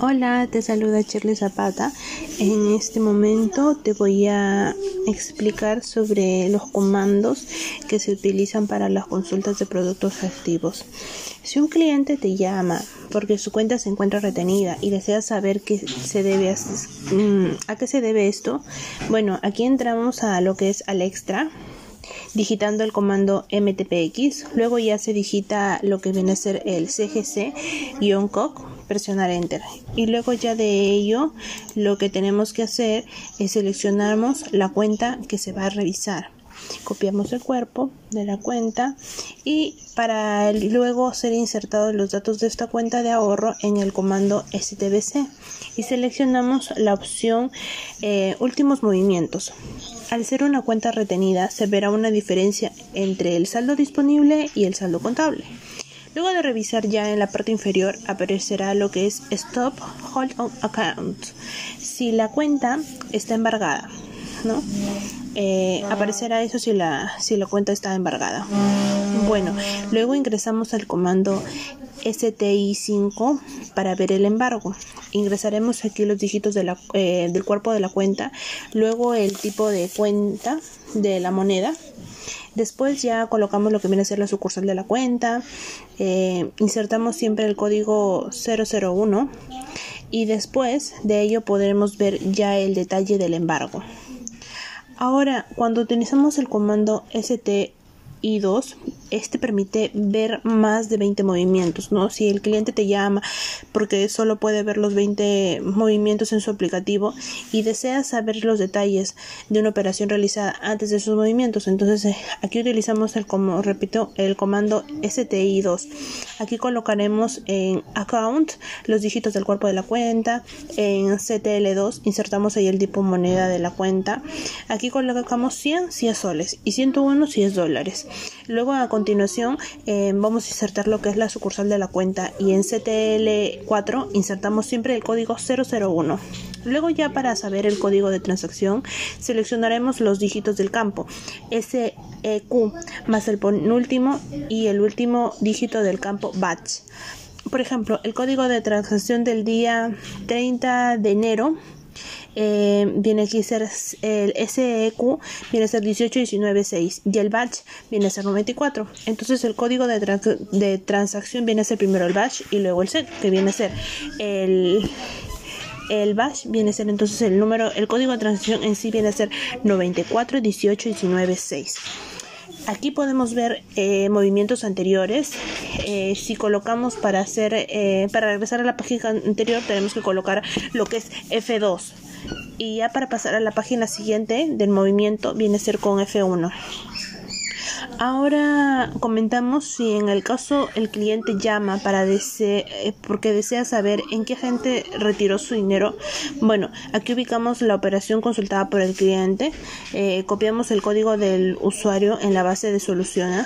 Hola, te saluda Shirley Zapata. En este momento te voy a explicar sobre los comandos que se utilizan para las consultas de productos activos. Si un cliente te llama porque su cuenta se encuentra retenida y desea saber qué se debe a, mm, a qué se debe esto, bueno, aquí entramos a lo que es al extra digitando el comando mtpx, luego ya se digita lo que viene a ser el cgc-coc, presionar enter y luego ya de ello lo que tenemos que hacer es seleccionamos la cuenta que se va a revisar. Copiamos el cuerpo de la cuenta y para luego ser insertados los datos de esta cuenta de ahorro en el comando stbc y seleccionamos la opción eh, últimos movimientos. Al ser una cuenta retenida se verá una diferencia entre el saldo disponible y el saldo contable Luego de revisar ya en la parte inferior aparecerá lo que es Stop Hold on Account. Si la cuenta está embargada, ¿no? Eh, aparecerá eso si la, si la cuenta está embargada. Bueno, luego ingresamos al comando STI5 para ver el embargo. Ingresaremos aquí los dígitos de la, eh, del cuerpo de la cuenta, luego el tipo de cuenta de la moneda. Después ya colocamos lo que viene a ser la sucursal de la cuenta, eh, insertamos siempre el código 001 y después de ello podremos ver ya el detalle del embargo. Ahora, cuando utilizamos el comando st y dos, este permite ver más de 20 movimientos, ¿no? Si el cliente te llama porque solo puede ver los 20 movimientos en su aplicativo y desea saber los detalles de una operación realizada antes de esos movimientos, entonces eh, aquí utilizamos el como repito, el comando STI2. Aquí colocaremos en account los dígitos del cuerpo de la cuenta, en CTL2 insertamos ahí el tipo moneda de la cuenta. Aquí colocamos 100 si es soles y 101 si es dólares. Luego a continuación eh, vamos a insertar lo que es la sucursal de la cuenta y en CTL4 insertamos siempre el código 001. Luego ya para saber el código de transacción seleccionaremos los dígitos del campo SEQ más el penúltimo y el último dígito del campo batch. Por ejemplo, el código de transacción del día 30 de enero eh, viene aquí a ser el SEQ viene a ser 18196 y el batch viene a ser 94. Entonces el código de, transacción viene a ser primero el batch y luego el set, que viene a ser el el bash viene a ser entonces el número, el código de transacción en sí viene a ser 94 18 19 6. Aquí podemos ver eh, movimientos anteriores. Eh, si colocamos para hacer, eh, para regresar a la página anterior, tenemos que colocar lo que es F2 y ya para pasar a la página siguiente del movimiento viene a ser con F1. Ahora comentamos si en el caso el cliente llama para eh, porque desea saber en qué agente retiró su dinero. Bueno, aquí ubicamos la operación consultada por el cliente, eh, copiamos el código del usuario en la base de solución.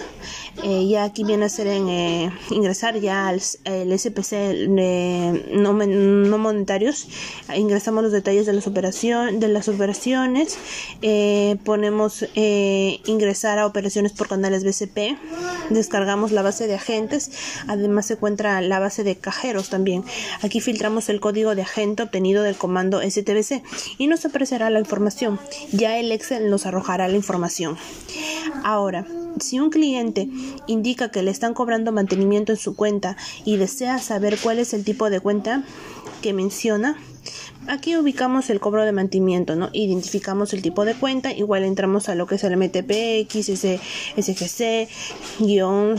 Eh, ya aquí viene a ser en ingresar ya al el SPC no, no, monetarios. Ingresamos los detalles de las operaciones, de las operaciones, ponemos ingresar a operaciones por canales BCP, descargamos la base de agentes, además se encuentra la base de cajeros también. Aquí filtramos el código de agente obtenido del comando STBC y nos aparecerá la información. Ya el Excel nos arrojará la información. Ahora, si un cliente indica que le están cobrando mantenimiento en su cuenta y desea saber cuál es el tipo de cuenta que menciona, Aquí ubicamos el cobro de mantenimiento, ¿no? Identificamos el tipo de cuenta, igual entramos a lo que es el MTPX, SGC, guion,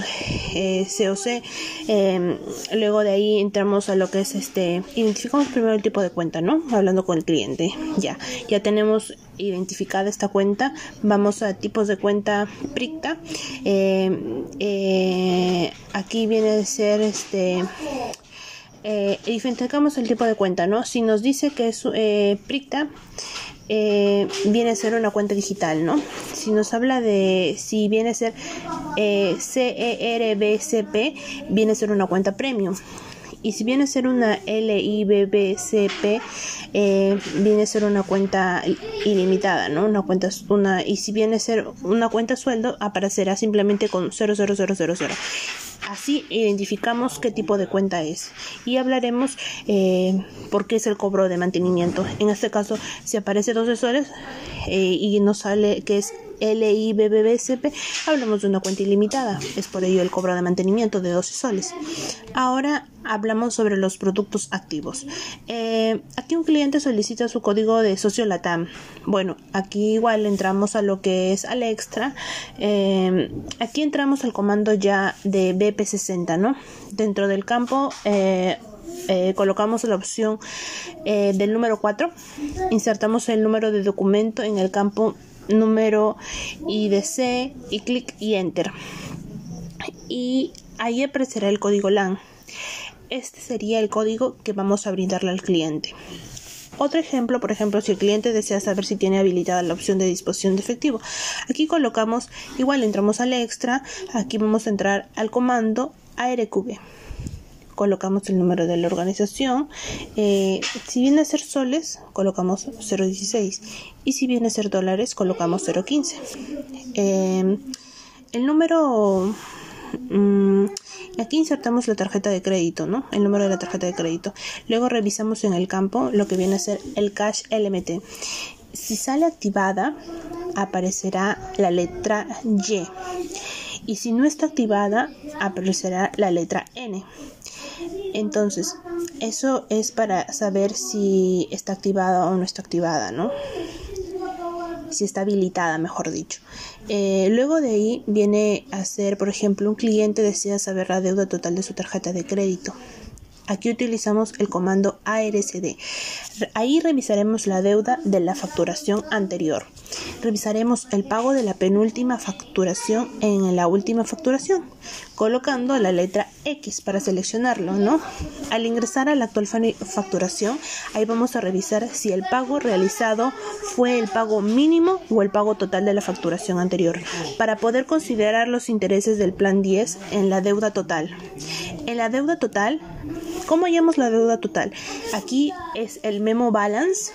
eh, COC, em, luego de ahí entramos a lo que es este, identificamos primero el tipo de cuenta, ¿no? Hablando con el cliente, ya, ya tenemos identificada esta cuenta, vamos a tipos de cuenta PRICTA, em, eh, aquí viene a ser este eh, identificamos el tipo de cuenta, ¿no? Si nos dice que es eh, PRICTA, eh, viene a ser una cuenta digital, ¿no? Si nos habla de si viene a ser eh, CERBCP, viene a ser una cuenta premium. Y si viene a ser una LIBBCP, eh, viene a ser una cuenta ilimitada, ¿no? Una cuenta, una, y si viene a ser una cuenta sueldo, aparecerá simplemente con 00000 Así identificamos qué tipo de cuenta es y hablaremos eh, por qué es el cobro de mantenimiento. En este caso, si aparece 12 soles eh, y nos sale que es LIBBSP, hablamos de una cuenta ilimitada. Es por ello el cobro de mantenimiento de 12 soles. Ahora hablamos sobre los productos activos. Eh, aquí un cliente solicita su código de socio LATAM. Bueno, aquí igual entramos a lo que es al extra. Eh, aquí entramos al comando ya de BP60, ¿no? Dentro del campo. Eh, colocamos la opción del número 4, insertamos el número de documento en el campo número IDC y clic y enter. Y ahí aparecerá el código LAN. Este sería el código que vamos a brindarle al cliente. Otro ejemplo, por ejemplo, si el cliente desea saber si tiene habilitada la opción de disposición de efectivo, aquí colocamos, igual entramos al extra, aquí vamos a entrar al comando ARQB colocamos el número de la organización. Eh, si viene a ser soles, colocamos 0.16 y si viene a ser dólares, colocamos 0.15. Eh, el número... Mm, aquí insertamos la tarjeta de crédito, ¿no? El número de la tarjeta de crédito. Luego revisamos en el campo lo que viene a ser el cash LMT. Si sale activada, aparecerá la letra Y. Y si no está activada, aparecerá la letra N. Entonces, eso es para saber si está activada o no está activada, ¿no? Si está habilitada, mejor dicho. Eh, luego de ahí viene a ser, por ejemplo, un cliente desea saber la deuda total de su tarjeta de crédito. Aquí utilizamos el comando ARCD. Ahí revisaremos la deuda de la facturación anterior. Revisaremos el pago de la penúltima facturación en la última facturación, colocando la letra X para seleccionarlo, ¿no? Al ingresar a la actual facturación, ahí vamos a revisar si el pago realizado fue el pago mínimo o el pago total de la facturación anterior, para poder considerar los intereses del plan 10 en la deuda total. En la deuda total ¿Cómo hallamos la deuda total? Aquí es el memo balance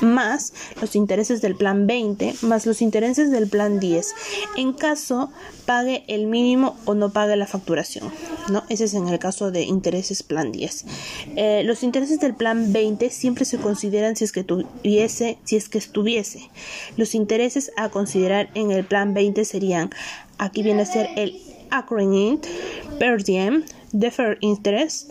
más los intereses del plan 20 más los intereses del plan 10 en caso pague el mínimo o no pague la facturación no ese es en el caso de intereses plan 10 eh, los intereses del plan 20 siempre se consideran si es que tuviese si es que estuviese los intereses a considerar en el plan 20 serían aquí viene a ser el accruing per diem deferred interest.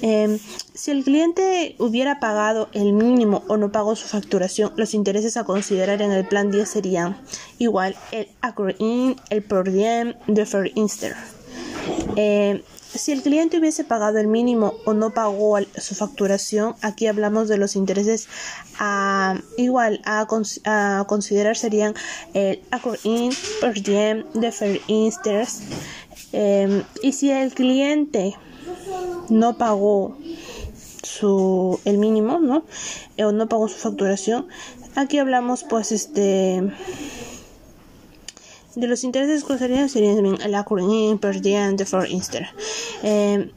Em, si el cliente hubiera pagado el mínimo o no pagó su facturación, los intereses a considerar en el plan 10 serían igual el accruing, el per diem, deferred interest. Em, si el cliente hubiese pagado el mínimo o no pagó su facturación, aquí hablamos de los intereses igual a, considerar serían el accruing, per diem, deferred interest. Em, y si el cliente no pagó su el mínimo, ¿no? O no pagó su facturación, aquí hablamos pues este de los intereses que serían serían el accruing per diem for inster. Eh,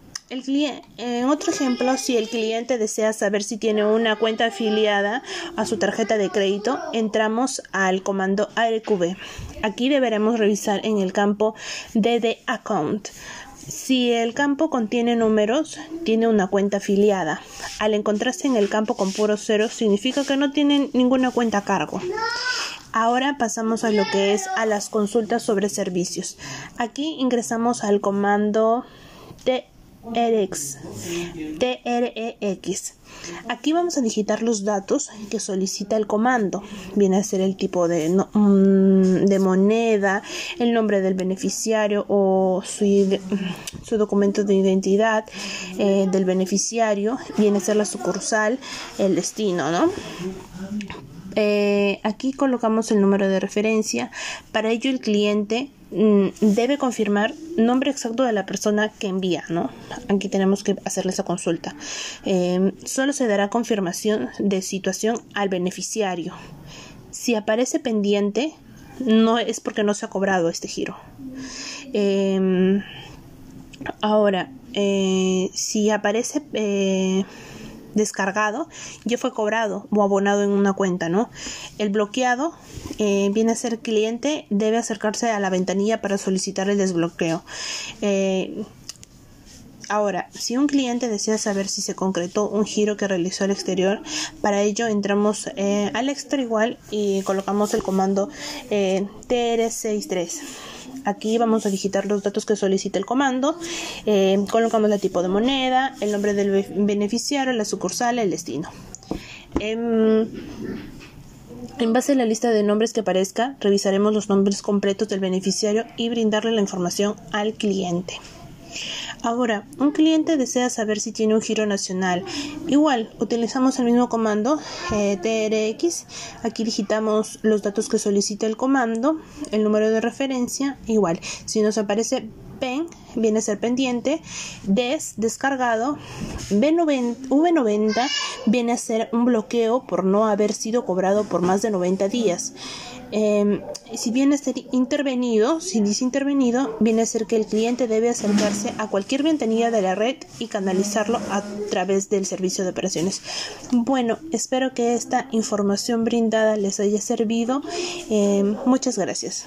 en otro ejemplo, si el cliente desea saber si tiene una cuenta afiliada a su tarjeta de crédito, entramos al comando ARQB. Aquí deberemos revisar en el campo DD Account. Si el campo contiene números, tiene una cuenta afiliada. Al encontrarse en el campo con puros ceros, significa que no tiene ninguna cuenta a cargo. Ahora pasamos a lo que es a las consultas sobre servicios. Aquí ingresamos al comando de TREX. Aquí vamos a digitar los datos que solicita el comando. Viene a ser el tipo de, mm, moneda, el nombre del beneficiario o su, su documento de identidad eh, del beneficiario. Viene a ser la sucursal, el destino, ¿no? Eh, aquí colocamos el número de referencia. Para ello el cliente mm, debe confirmar nombre exacto de la persona que envía, ¿no? Aquí tenemos que hacerle esa consulta. Eh, solo se dará confirmación de situación al beneficiario. Si aparece pendiente, no es porque no se ha cobrado este giro. Eh, ahora, si aparece descargado ya fue cobrado o abonado en una cuenta, ¿no? El bloqueado eh, viene a ser cliente, debe acercarse a la ventanilla para solicitar el desbloqueo. Eh, Ahora, si un cliente desea saber si se concretó un giro que realizó al exterior, para ello entramos eh, al extra igual y colocamos el comando eh, TR63. Aquí vamos a digitar los datos que solicita el comando, eh, colocamos el tipo de moneda, el nombre del beneficiario, la sucursal, el destino. Em, en base a la lista de nombres que aparezca, revisaremos los nombres completos del beneficiario y brindarle la información al cliente. Ahora, un cliente desea saber si tiene un giro nacional. Igual, utilizamos el mismo comando eh, TRX. Aquí digitamos los datos que solicita el comando, el número de referencia. Igual, si nos aparece PEN, viene a ser pendiente. DES, descargado. V90, V90 viene a ser un bloqueo por no haber sido cobrado por más de 90 días. Eh, si viene a ser intervenido, si dice intervenido, viene a ser que el cliente debe acercarse a cualquier ventanilla de la red y canalizarlo a través del servicio de operaciones. Bueno, espero que esta información brindada les haya servido. Eh, muchas gracias.